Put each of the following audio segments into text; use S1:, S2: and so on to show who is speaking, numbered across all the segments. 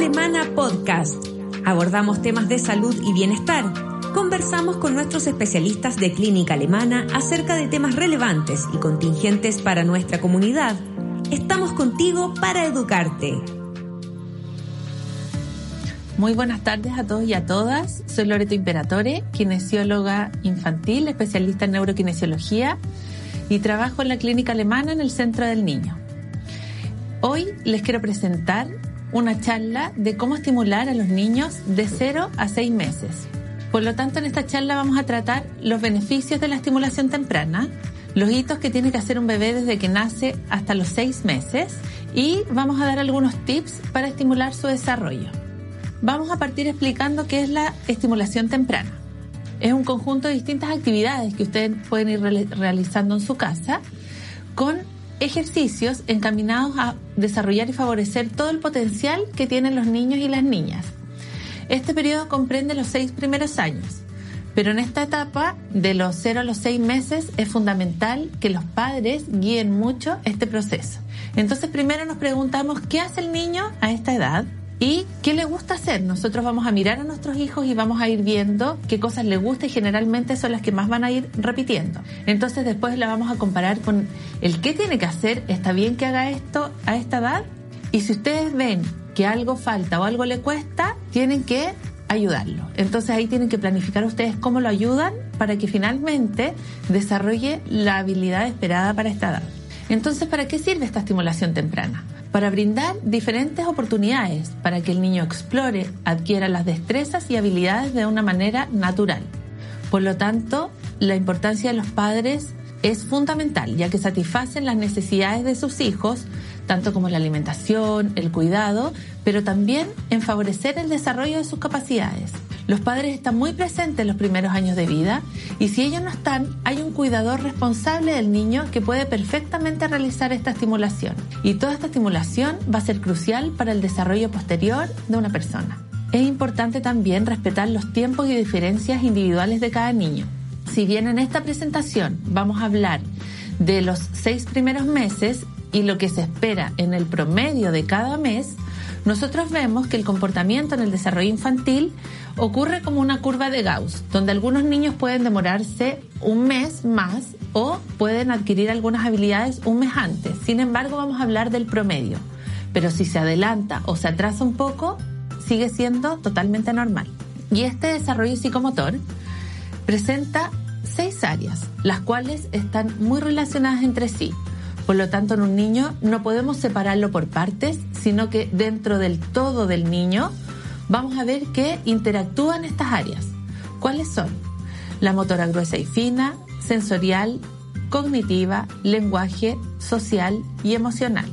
S1: Alemana Podcast. Abordamos temas de salud y bienestar. Conversamos con nuestros especialistas de clínica alemana acerca de temas relevantes y contingentes para nuestra comunidad. Estamos contigo para educarte.
S2: Muy buenas tardes a todos y a todas. Soy Loreto Imperatore, kinesióloga infantil, especialista en neurokinesiología y trabajo en la clínica alemana en el Centro del Niño. Hoy les quiero presentar una charla de cómo estimular a los niños de 0 a 6 meses. Por lo tanto, en esta charla vamos a tratar los beneficios de la estimulación temprana, los hitos que tiene que hacer un bebé desde que nace hasta los 6 meses y vamos a dar algunos tips para estimular su desarrollo. Vamos a partir explicando qué es la estimulación temprana. Es un conjunto de distintas actividades que ustedes pueden ir realizando en su casa con ejercicios encaminados a desarrollar y favorecer todo el potencial que tienen los niños y las niñas. Este periodo comprende los seis primeros años, pero en esta etapa, de los 0 a los 6 meses, es fundamental que los padres guíen mucho este proceso. Entonces, primero nos preguntamos, ¿qué hace el niño a esta edad? ¿Y qué le gusta hacer? Nosotros vamos a mirar a nuestros hijos y vamos a ir viendo qué cosas le gusta y generalmente son las que más van a ir repitiendo. Entonces después la vamos a comparar con el qué tiene que hacer, está bien que haga esto a esta edad y si ustedes ven que algo falta o algo le cuesta, tienen que ayudarlo. Entonces ahí tienen que planificar ustedes cómo lo ayudan para que finalmente desarrolle la habilidad esperada para esta edad. Entonces, ¿para qué sirve esta estimulación temprana? para brindar diferentes oportunidades para que el niño explore, adquiera las destrezas y habilidades de una manera natural. Por lo tanto, la importancia de los padres es fundamental, ya que satisfacen las necesidades de sus hijos, tanto como la alimentación, el cuidado, pero también en favorecer el desarrollo de sus capacidades. Los padres están muy presentes en los primeros años de vida y si ellos no están, hay un cuidador responsable del niño que puede perfectamente realizar esta estimulación. Y toda esta estimulación va a ser crucial para el desarrollo posterior de una persona. Es importante también respetar los tiempos y diferencias individuales de cada niño. Si bien en esta presentación vamos a hablar de los seis primeros meses y lo que se espera en el promedio de cada mes, nosotros vemos que el comportamiento en el desarrollo infantil ocurre como una curva de Gauss, donde algunos niños pueden demorarse un mes más o pueden adquirir algunas habilidades un mes antes. Sin embargo, vamos a hablar del promedio. Pero si se adelanta o se atrasa un poco, sigue siendo totalmente normal. Y este desarrollo psicomotor presenta seis áreas, las cuales están muy relacionadas entre sí. Por lo tanto, en un niño no podemos separarlo por partes, sino que dentro del todo del niño vamos a ver que interactúan estas áreas. ¿Cuáles son? La motora gruesa y fina, sensorial, cognitiva, lenguaje, social y emocional.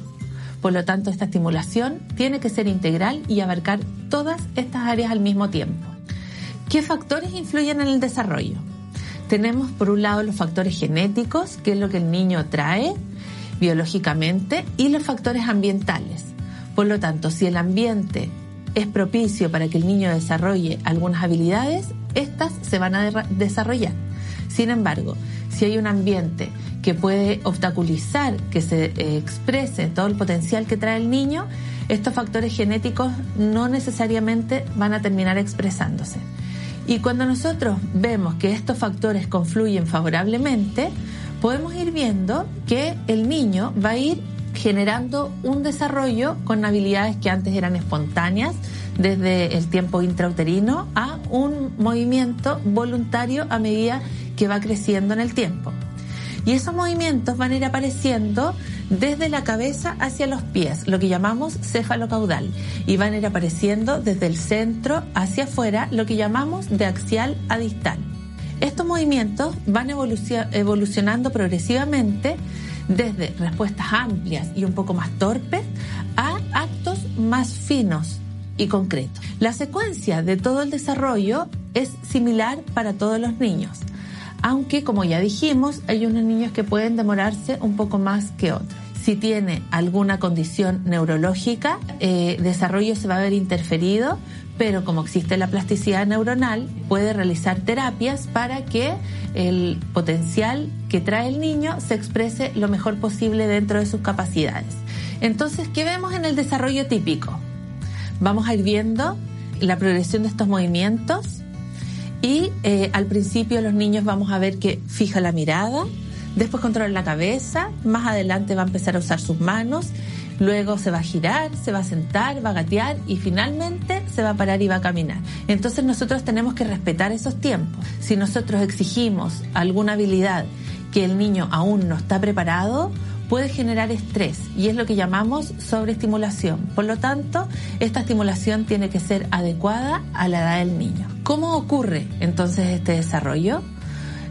S2: Por lo tanto, esta estimulación tiene que ser integral y abarcar todas estas áreas al mismo tiempo. ¿Qué factores influyen en el desarrollo? Tenemos por un lado los factores genéticos, que es lo que el niño trae biológicamente, y los factores ambientales. Por lo tanto, si el ambiente es propicio para que el niño desarrolle algunas habilidades, estas se van a desarrollar. Sin embargo, si hay un ambiente que puede obstaculizar que se eh, exprese todo el potencial que trae el niño, estos factores genéticos no necesariamente van a terminar expresándose. Y cuando nosotros vemos que estos factores confluyen favorablemente, podemos ir viendo que el niño va a ir generando un desarrollo con habilidades que antes eran espontáneas, desde el tiempo intrauterino a un movimiento voluntario a medida que va creciendo en el tiempo. Y esos movimientos van a ir apareciendo desde la cabeza hacia los pies, lo que llamamos cefalocaudal, y van a ir apareciendo desde el centro hacia afuera, lo que llamamos de axial a distal. Estos movimientos van evolucionando progresivamente desde respuestas amplias y un poco más torpes a actos más finos y concretos. La secuencia de todo el desarrollo es similar para todos los niños, aunque como ya dijimos, hay unos niños que pueden demorarse un poco más que otros. Si tiene alguna condición neurológica, eh, desarrollo se va a ver interferido, pero como existe la plasticidad neuronal, puede realizar terapias para que el potencial que trae el niño se exprese lo mejor posible dentro de sus capacidades. Entonces, ¿qué vemos en el desarrollo típico? vamos a ir viendo la progresión de estos movimientos y eh, al principio los niños vamos a ver que fija la mirada, después controla la cabeza, más adelante va a empezar a usar sus manos, luego se va a girar, se va a sentar, va a gatear y finalmente se va a parar y va a caminar. Entonces nosotros tenemos que respetar esos tiempos. Si nosotros exigimos alguna habilidad que el niño aún no está preparado, puede generar estrés y es lo que llamamos sobreestimulación. Por lo tanto, esta estimulación tiene que ser adecuada a la edad del niño. ¿Cómo ocurre entonces este desarrollo?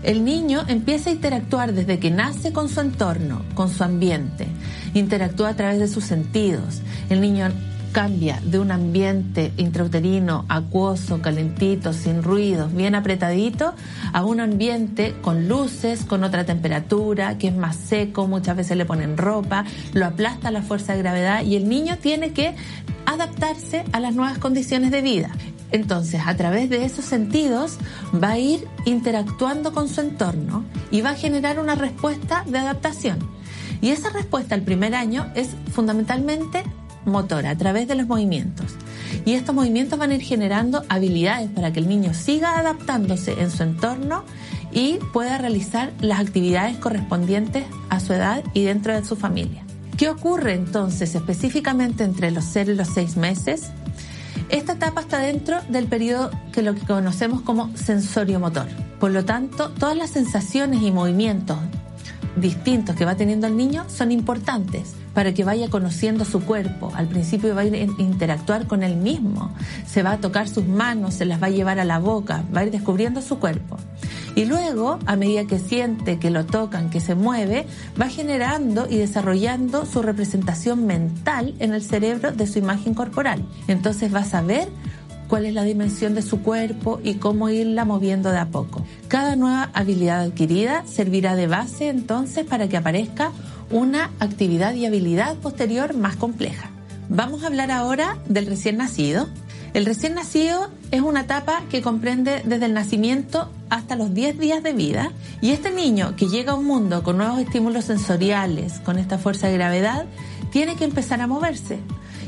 S2: El niño empieza a interactuar desde que nace con su entorno, con su ambiente, interactúa a través de sus sentidos. El niño cambia de un ambiente intrauterino, acuoso, calentito, sin ruidos, bien apretadito, a un ambiente con luces, con otra temperatura, que es más seco, muchas veces le ponen ropa, lo aplasta la fuerza de gravedad y el niño tiene que adaptarse a las nuevas condiciones de vida. Entonces, a través de esos sentidos, va a ir interactuando con su entorno y va a generar una respuesta de adaptación. Y esa respuesta al primer año es fundamentalmente motora a través de los movimientos. Y estos movimientos van a ir generando habilidades para que el niño siga adaptándose en su entorno y pueda realizar las actividades correspondientes a su edad y dentro de su familia. ¿Qué ocurre entonces específicamente entre los 0 y los 6 meses? Esta etapa está dentro del periodo que lo que conocemos como sensorio motor. Por lo tanto, todas las sensaciones y movimientos distintos que va teniendo el niño son importantes para que vaya conociendo su cuerpo. Al principio va a ir a interactuar con él mismo, se va a tocar sus manos, se las va a llevar a la boca, va a ir descubriendo su cuerpo. Y luego, a medida que siente que lo tocan, que se mueve, va generando y desarrollando su representación mental en el cerebro de su imagen corporal. Entonces va a saber cuál es la dimensión de su cuerpo y cómo irla moviendo de a poco. Cada nueva habilidad adquirida servirá de base entonces para que aparezca una actividad y habilidad posterior más compleja. Vamos a hablar ahora del recién nacido. El recién nacido es una etapa que comprende desde el nacimiento hasta los 10 días de vida y este niño que llega a un mundo con nuevos estímulos sensoriales, con esta fuerza de gravedad, tiene que empezar a moverse.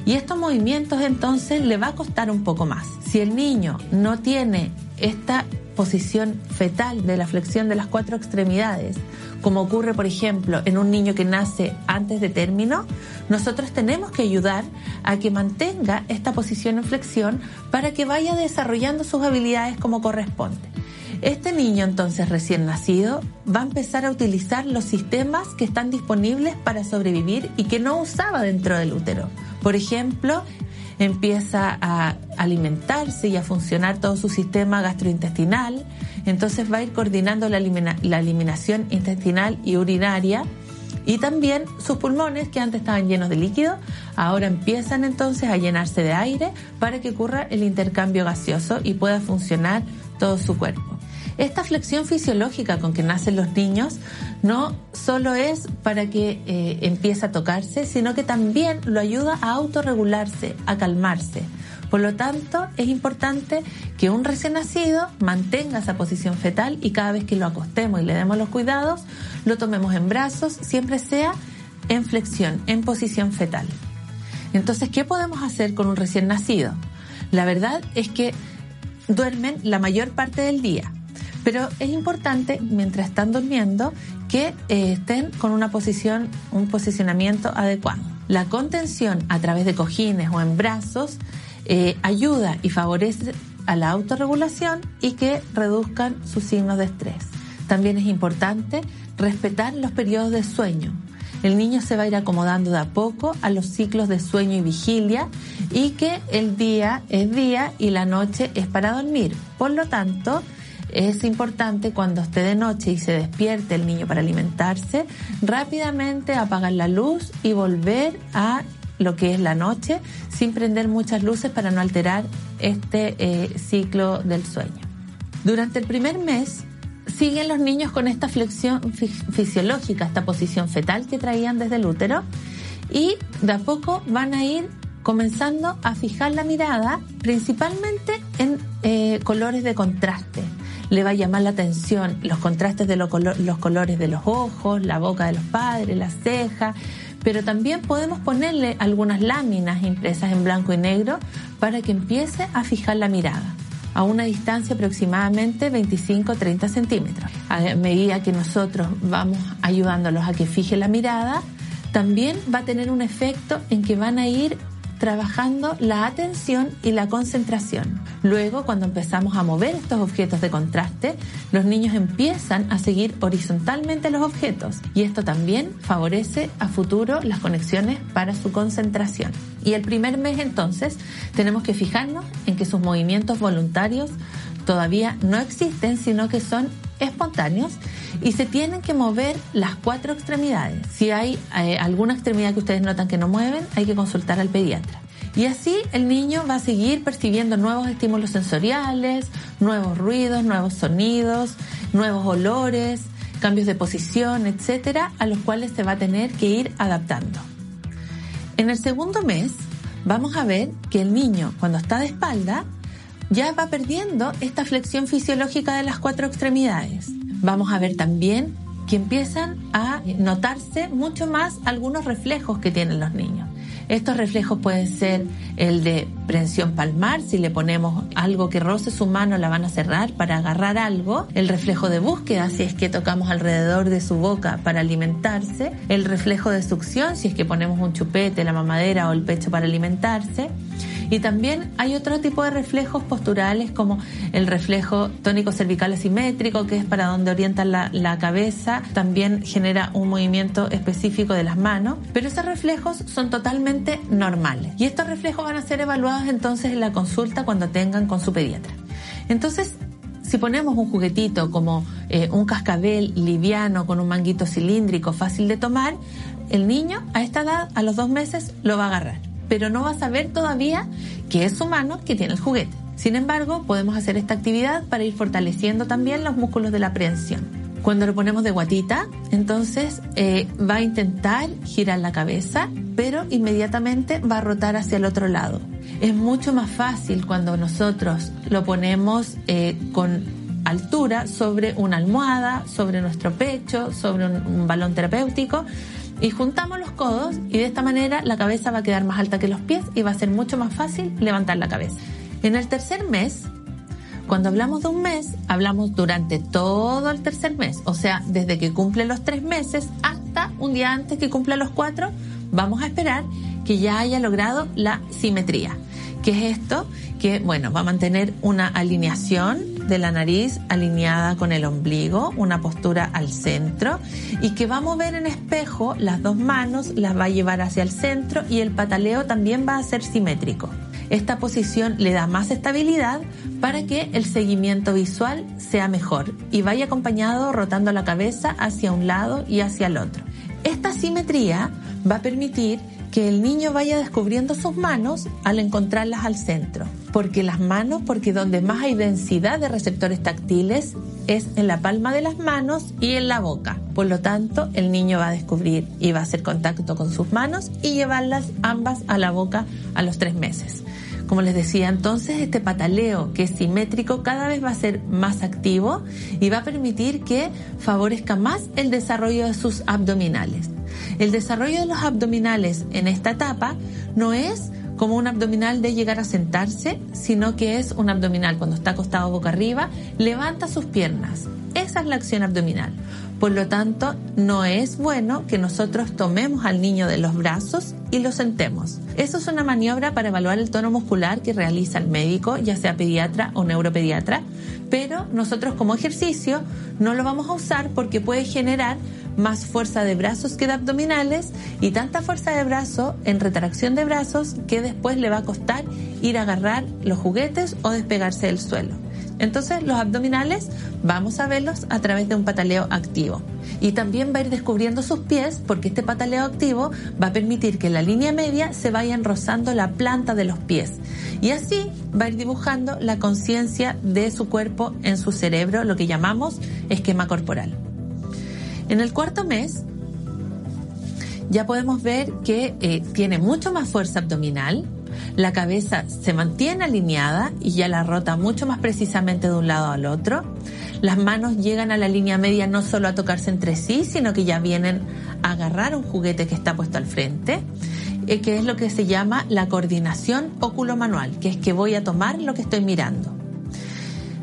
S2: Y estos movimientos entonces le va a costar un poco más. Si el niño no tiene esta posición fetal de la flexión de las cuatro extremidades, como ocurre, por ejemplo, en un niño que nace antes de término, nosotros tenemos que ayudar a que mantenga esta posición en flexión para que vaya desarrollando sus habilidades como corresponde. Este niño entonces recién nacido va a empezar a utilizar los sistemas que están disponibles para sobrevivir y que no usaba dentro del útero. Por ejemplo, empieza a alimentarse y a funcionar todo su sistema gastrointestinal, entonces va a ir coordinando la, eliminación intestinal y urinaria y también sus pulmones que antes estaban llenos de líquido, ahora empiezan entonces a llenarse de aire para que ocurra el intercambio gaseoso y pueda funcionar todo su cuerpo. Esta flexión fisiológica con que nacen los niños no solo es para que eh, empiece a tocarse, sino que también lo ayuda a autorregularse, a calmarse. Por lo tanto, es importante que un recién nacido mantenga esa posición fetal y cada vez que lo acostemos y le demos los cuidados, lo tomemos en brazos, siempre sea en flexión, en posición fetal. Entonces, ¿qué podemos hacer con un recién nacido? La verdad es que duermen la mayor parte del día. Pero es importante, mientras están durmiendo, que eh, estén con una posición, un posicionamiento adecuado. La contención a través de cojines o en brazos eh, ayuda y favorece a la autorregulación y que reduzcan sus signos de estrés. También es importante respetar los periodos de sueño. El niño se va a ir acomodando de a poco a los ciclos de sueño y vigilia y que el día es día y la noche es para dormir. Por lo tanto, es importante cuando esté de noche y se despierte el niño para alimentarse, rápidamente apagar la luz y volver a lo que es la noche sin prender muchas luces para no alterar este eh, ciclo del sueño. Durante el primer mes siguen los niños con esta flexión fisiológica, esta posición fetal que traían desde el útero y de a poco van a ir comenzando a fijar la mirada principalmente en eh, colores de contraste le va a llamar la atención los contrastes de los, colores de los ojos, la boca de los padres, las cejas, pero también podemos ponerle algunas láminas impresas en blanco y negro para que empiece a fijar la mirada a una distancia aproximadamente 25-30 centímetros. A medida que nosotros vamos ayudándolos a que fije la mirada, también va a tener un efecto en que van a ir trabajando la atención y la concentración. Luego, cuando empezamos a mover estos objetos de contraste, los niños empiezan a seguir horizontalmente los objetos y esto también favorece a futuro las conexiones para su concentración. Y el primer mes entonces tenemos que fijarnos en que sus movimientos voluntarios todavía no existen, sino que son espontáneos y se tienen que mover las cuatro extremidades. Si hay eh, alguna extremidad que ustedes notan que no mueven, hay que consultar al pediatra. Y así el niño va a seguir percibiendo nuevos estímulos sensoriales, nuevos ruidos, nuevos sonidos, nuevos olores, cambios de posición, etcétera, a los cuales se va a tener que ir adaptando. En el segundo mes vamos a ver que el niño cuando está de espalda ya va perdiendo esta flexión fisiológica de las cuatro extremidades. Vamos a ver también que empiezan a notarse mucho más algunos reflejos que tienen los niños. Estos reflejos pueden ser el de prensión palmar, si le ponemos algo que roce su mano la van a cerrar para agarrar algo, el reflejo de búsqueda si es que tocamos alrededor de su boca para alimentarse, el reflejo de succión si es que ponemos un chupete, la mamadera o el pecho para alimentarse, y también hay otro tipo de reflejos posturales como el reflejo tónico cervical asimétrico, que es para donde orienta la, la cabeza, también genera un movimiento específico de las manos, pero esos reflejos son totalmente normales. Y estos reflejos van a ser evaluados entonces en la consulta cuando tengan con su pediatra. Entonces, si ponemos un juguetito como eh, un cascabel liviano con un manguito cilíndrico fácil de tomar, el niño a esta edad, a los dos meses, lo va a agarrar pero no va a saber todavía que es su mano que tiene el juguete. Sin embargo, podemos hacer esta actividad para ir fortaleciendo también los músculos de la aprehensión. Cuando lo ponemos de guatita, entonces eh, va a intentar girar la cabeza, pero inmediatamente va a rotar hacia el otro lado. Es mucho más fácil cuando nosotros lo ponemos eh, con altura sobre una almohada, sobre nuestro pecho, sobre un balón terapéutico, y juntamos los codos y de esta manera la cabeza va a quedar más alta que los pies y va a ser mucho más fácil levantar la cabeza. En el tercer mes, cuando hablamos de un mes, hablamos durante todo el tercer mes, o sea, desde que cumple los tres meses hasta un día antes que cumpla los cuatro, vamos a esperar que ya haya logrado la simetría. ¿Qué es esto? Que, bueno, va a mantener una alineación de la nariz alineada con el ombligo, una postura al centro y que va a mover en espejo las dos manos, las va a llevar hacia el centro y el pataleo también va a ser simétrico. Esta posición le da más estabilidad para que el seguimiento visual sea mejor y vaya acompañado rotando la cabeza hacia un lado y hacia el otro. Esta simetría va a permitir que el niño vaya descubriendo sus manos al encontrarlas al centro. Porque las manos, porque donde más hay densidad de receptores táctiles es en la palma de las manos y en la boca. Por lo tanto, el niño va a descubrir y va a hacer contacto con sus manos y llevarlas ambas a la boca a los tres meses. Como les decía entonces, este pataleo que es simétrico cada vez va a ser más activo y va a permitir que favorezca más el desarrollo de sus abdominales. El desarrollo de los abdominales en esta etapa no es como un abdominal de llegar a sentarse, sino que es un abdominal cuando está acostado boca arriba, levanta sus piernas. Esa es la acción abdominal. Por lo tanto, no es bueno que nosotros tomemos al niño de los brazos y lo sentemos. Eso es una maniobra para evaluar el tono muscular que realiza el médico, ya sea pediatra o neuropediatra, pero nosotros como ejercicio no lo vamos a usar porque puede generar más fuerza de brazos que de abdominales y tanta fuerza de brazo en retracción de brazos que después le va a costar ir a agarrar los juguetes o despegarse del suelo. Entonces los abdominales vamos a verlos a través de un pataleo activo. Y también va a ir descubriendo sus pies porque este pataleo activo va a permitir que la línea media se vayan rozando la planta de los pies. Y así va a ir dibujando la conciencia de su cuerpo en su cerebro, lo que llamamos esquema corporal. En el cuarto mes ya podemos ver que eh, tiene mucho más fuerza abdominal, la cabeza se mantiene alineada y ya la rota mucho más precisamente de un lado al otro. Las manos llegan a la línea media no solo a tocarse entre sí, sino que ya vienen agarrar un juguete que está puesto al frente, eh, que es lo que se llama la coordinación óculo-manual, que es que voy a tomar lo que estoy mirando.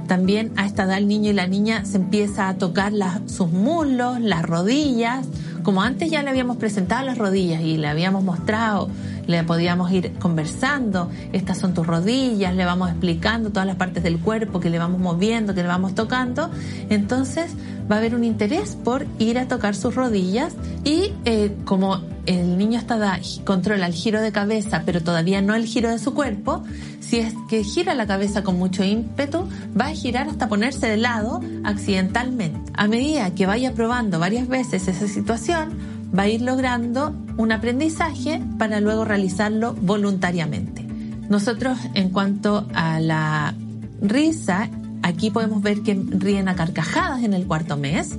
S2: También a esta el niño y la niña se empieza a tocar sus muslos, las rodillas, como antes ya le habíamos presentado las rodillas y le habíamos mostrado, le podíamos ir conversando, estas son tus rodillas, le vamos explicando todas las partes del cuerpo que le vamos moviendo, que le vamos tocando, entonces va a haber un interés por ir a tocar sus rodillas y eh, como el niño está controla el giro de cabeza, pero todavía no el giro de su cuerpo, si es que gira la cabeza con mucho ímpetu, va a girar hasta ponerse de lado accidentalmente. A medida que vaya probando varias veces esa situación, va a ir logrando un aprendizaje para luego realizarlo voluntariamente. Nosotros, en cuanto a la risa, aquí podemos ver que ríen a carcajadas en el cuarto mes,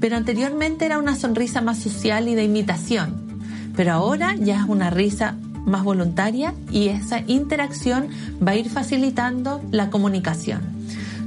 S2: pero anteriormente era una sonrisa más social y de imitación. Pero ahora ya es una risa más voluntaria y esa interacción va a ir facilitando la comunicación.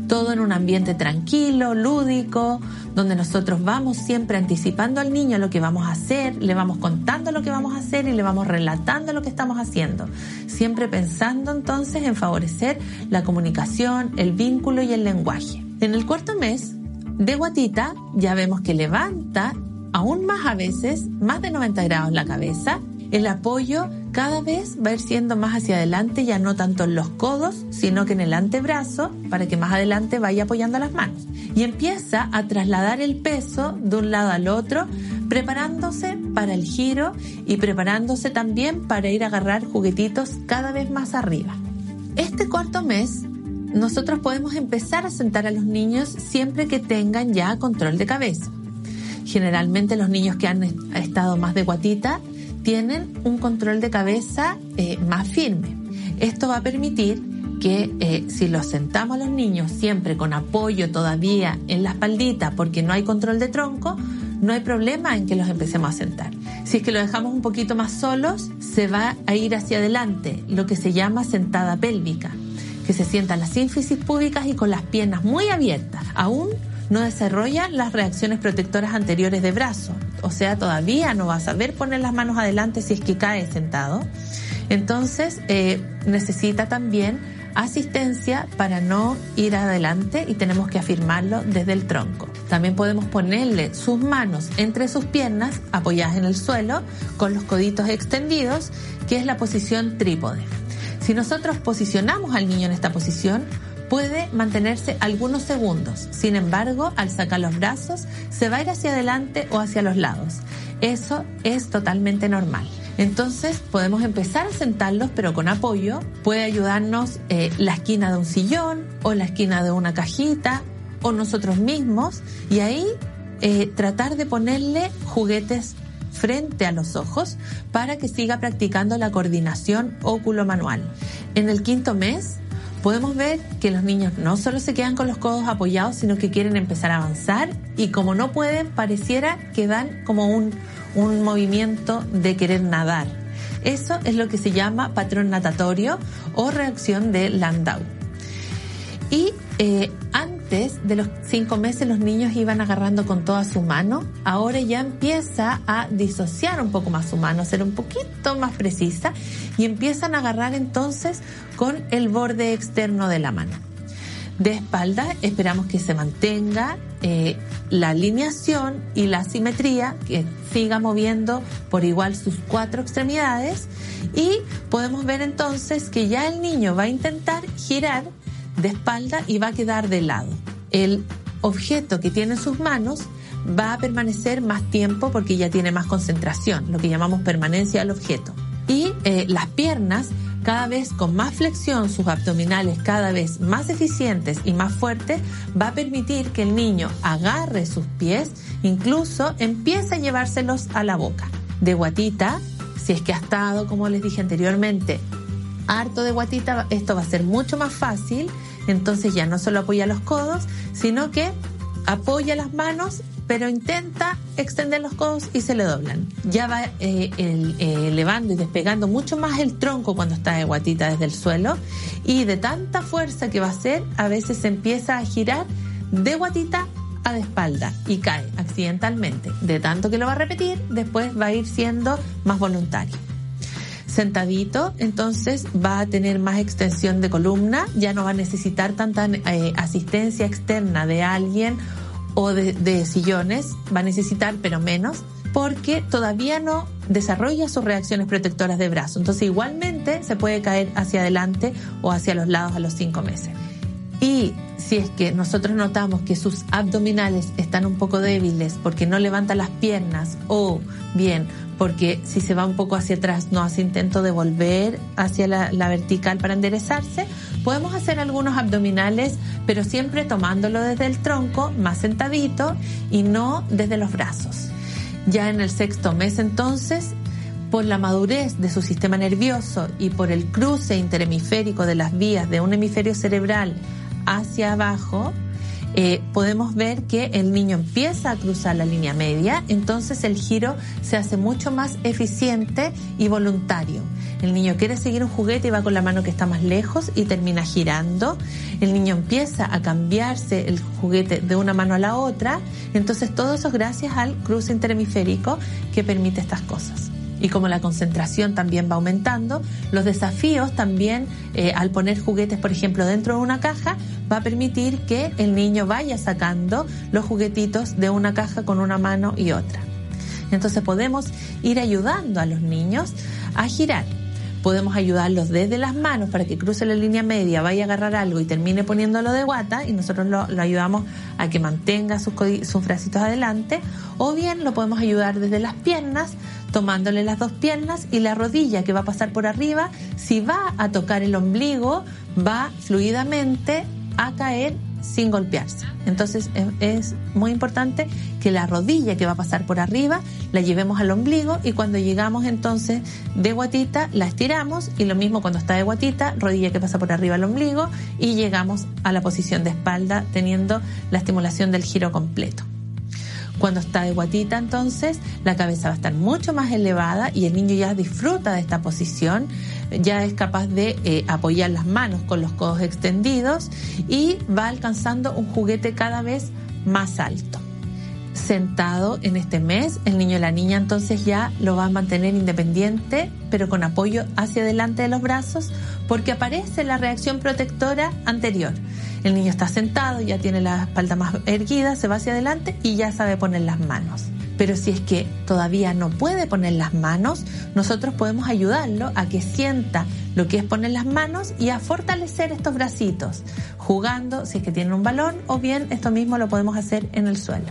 S2: Todo en un ambiente tranquilo, lúdico, donde nosotros vamos siempre anticipando al niño lo que vamos a hacer, le vamos contando lo que vamos a hacer y le vamos relatando lo que estamos haciendo. Siempre pensando entonces en favorecer la comunicación, el vínculo y el lenguaje. En el cuarto mes de guatita ya vemos que levanta aún más a veces, más de 90 grados la cabeza el apoyo cada vez va a ir siendo más hacia adelante, ya no tanto en los codos, sino que en el antebrazo, para que más adelante vaya apoyando las manos. Y empieza a trasladar el peso de un lado al otro, preparándose para el giro y preparándose también para ir a agarrar juguetitos cada vez más arriba. Este cuarto mes nosotros podemos empezar a sentar a los niños siempre que tengan ya control de cabeza. Generalmente los niños que han estado más de guatita tienen un control de cabeza eh, más firme. Esto va a permitir que eh, si los sentamos a los niños siempre con apoyo todavía en la espaldita porque no hay control de tronco, no hay problema en que los empecemos a sentar. Si es que lo dejamos un poquito más solos, se va a ir hacia adelante, lo que se llama sentada pélvica, que se sientan las sínfisis públicas y con las piernas muy abiertas. Aún no desarrolla las reacciones protectoras anteriores de brazo, o sea, todavía no va a saber poner las manos adelante si es que cae sentado. Entonces, eh, necesita también asistencia para no ir adelante y tenemos que afirmarlo desde el tronco. También podemos ponerle sus manos entre sus piernas apoyadas en el suelo con los coditos extendidos, que es la posición trípode. Si nosotros posicionamos al niño en esta posición, puede mantenerse algunos segundos. Sin embargo, al sacar los brazos, se va a ir hacia adelante o hacia los lados. Eso es totalmente normal. Entonces podemos empezar a sentarlos, pero con apoyo. Puede ayudarnos eh, la esquina de un sillón o la esquina de una cajita o nosotros mismos. Y ahí eh, tratar de ponerle juguetes frente a los ojos para que siga practicando la coordinación óculo-manual. En el quinto mes podemos ver que los niños no solo se quedan con los codos apoyados, sino que quieren empezar a avanzar y como no pueden, pareciera que dan como un, un movimiento de querer nadar. Eso es lo que se llama patrón natatorio o reacción de Landau. Y eh, de los cinco meses los niños iban agarrando con toda su mano, ahora ya empieza a disociar un poco más su mano, ser un poquito más precisa y empiezan a agarrar entonces con el borde externo de la mano. De espalda esperamos que se mantenga eh, la alineación y la simetría, que siga moviendo por igual sus cuatro extremidades y podemos ver entonces que ya el niño va a intentar girar de espalda y va a quedar de lado. El objeto que tiene en sus manos va a permanecer más tiempo porque ya tiene más concentración, lo que llamamos permanencia del objeto. Y eh, las piernas, cada vez con más flexión, sus abdominales cada vez más eficientes y más fuertes, va a permitir que el niño agarre sus pies, incluso empiece a llevárselos a la boca. De guatita, si es que ha estado, como les dije anteriormente, harto de guatita, esto va a ser mucho más fácil. Entonces ya no solo apoya los codos, sino que apoya las manos, pero intenta extender los codos y se le doblan. Ya va eh, eh, elevando y despegando mucho más el tronco cuando está de guatita desde el suelo y de tanta fuerza que va a hacer, a veces se empieza a girar de guatita a de espalda y cae accidentalmente, de tanto que lo va a repetir, después va a ir siendo más voluntario. Sentadito, entonces va a tener más extensión de columna, ya no va a necesitar tanta eh, asistencia externa de alguien o de, de sillones, va a necesitar pero menos porque todavía no desarrolla sus reacciones protectoras de brazo. Entonces igualmente se puede caer hacia adelante o hacia los lados a los cinco meses. Y si es que nosotros notamos que sus abdominales están un poco débiles porque no levanta las piernas o bien porque si se va un poco hacia atrás no hace intento de volver hacia la, vertical para enderezarse, podemos hacer algunos abdominales, pero siempre tomándolo desde el tronco, más sentadito y no desde los brazos. Ya en el sexto mes entonces, por la madurez de su sistema nervioso y por el cruce interhemisférico de las vías de un hemisferio cerebral hacia abajo, eh, podemos ver que el niño empieza a cruzar la línea media, entonces el giro se hace mucho más eficiente y voluntario. El niño quiere seguir un juguete y va con la mano que está más lejos y termina girando. El niño empieza a cambiarse el juguete de una mano a la otra. Entonces todo eso es gracias al cruce interhemisférico que permite estas cosas y como la concentración también va aumentando, los desafíos también eh, al poner juguetes, por ejemplo, dentro de una caja, va a permitir que el niño vaya sacando los juguetitos de una caja con una mano y otra. Entonces podemos ir ayudando a los niños a girar podemos ayudarlos desde las manos para que cruce la línea media, vaya a agarrar algo y termine poniéndolo de guata y nosotros lo, ayudamos a que mantenga sus, sus adelante o bien lo podemos ayudar desde las piernas tomándole las dos piernas y la rodilla que va a pasar por arriba, si va a tocar el ombligo, va fluidamente a caer sin golpearse. Entonces es muy importante que la rodilla que va a pasar por arriba la llevemos al ombligo y cuando llegamos entonces de guatita la estiramos y lo mismo cuando está de guatita, rodilla que pasa por arriba al ombligo y llegamos a la posición de espalda teniendo la estimulación del giro completo. Cuando está de guatita, entonces, la cabeza va a estar mucho más elevada y el niño ya disfruta de esta posición, ya es capaz de eh, apoyar las manos con los codos extendidos y va alcanzando un juguete cada vez más alto sentado en este mes, el niño y la niña entonces ya lo va a mantener independiente, pero con apoyo hacia adelante de los brazos, porque aparece la reacción protectora anterior. El niño está sentado, ya tiene la espalda más erguida, se va hacia adelante y ya sabe poner las manos. Pero si es que todavía no puede poner las manos, nosotros podemos ayudarlo a que sienta lo que es poner las manos y a fortalecer estos bracitos, jugando si es que tiene un balón o bien esto mismo lo podemos hacer en el suelo.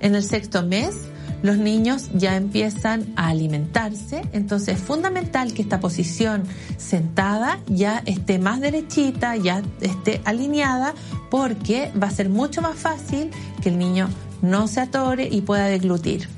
S2: En el sexto mes, los niños ya empiezan a alimentarse, entonces es fundamental que esta posición sentada ya esté más derechita, ya esté alineada, porque va a ser mucho más fácil que el niño no se atore y pueda deglutir.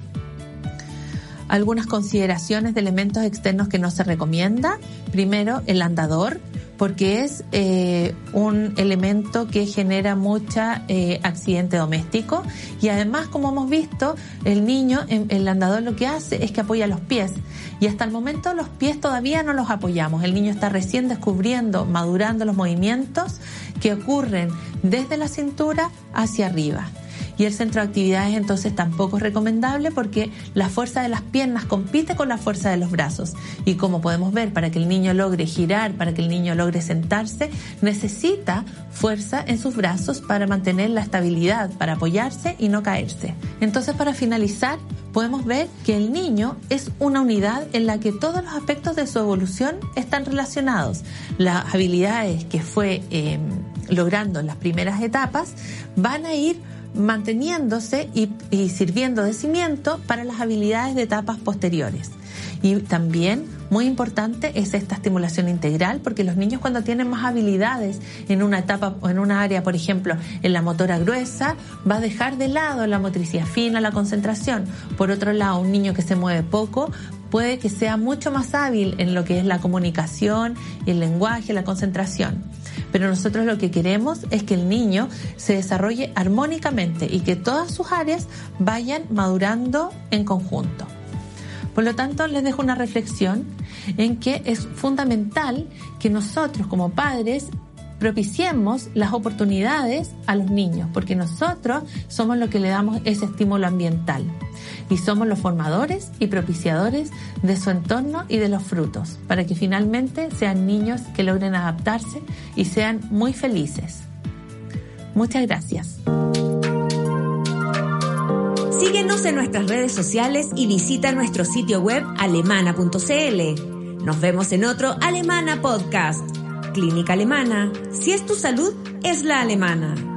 S2: Algunas consideraciones de elementos externos que no se recomienda. Primero, el andador porque es eh, un elemento que genera mucha eh, accidente doméstico. Y además como hemos visto el niño el andador lo que hace es que apoya los pies. Y hasta el momento los pies todavía no los apoyamos. El niño está recién descubriendo madurando los movimientos que ocurren desde la cintura hacia arriba y el centro de actividades entonces tampoco es recomendable porque la fuerza de las piernas compite con la fuerza de los brazos y como podemos ver para que el niño logre girar, para que el niño logre sentarse, necesita fuerza en sus brazos para mantener la estabilidad, para apoyarse y no caerse. Entonces para finalizar, podemos ver que el niño es una unidad en la que todos los aspectos de su evolución están relacionados. Las habilidades que fue eh, logrando en las primeras etapas van a ir manteniéndose y, sirviendo de cimiento para las habilidades de etapas posteriores. Y también, muy importante, es esta estimulación integral, porque los niños cuando tienen más habilidades en una etapa o en una área, por ejemplo, en la motora gruesa, va a dejar de lado la motricidad fina, la concentración. Por otro lado, un niño que se mueve poco puede que sea mucho más hábil en lo que es la comunicación, el lenguaje, la concentración. Pero nosotros lo que queremos es que el niño se desarrolle armónicamente y que todas sus áreas vayan madurando en conjunto. Por lo tanto, les dejo una reflexión en que es fundamental que nosotros como padres propiciemos las oportunidades a los niños, porque nosotros somos los que le damos ese estímulo ambiental y somos los formadores y propiciadores de su entorno y de los frutos, para que finalmente sean niños que logren adaptarse y sean muy felices. Muchas gracias.
S1: Síguenos en nuestras redes sociales y visita nuestro sitio web alemana.cl. Nos vemos en otro Alemana Podcast. Clínica Alemana. Si es tu salud, es la alemana.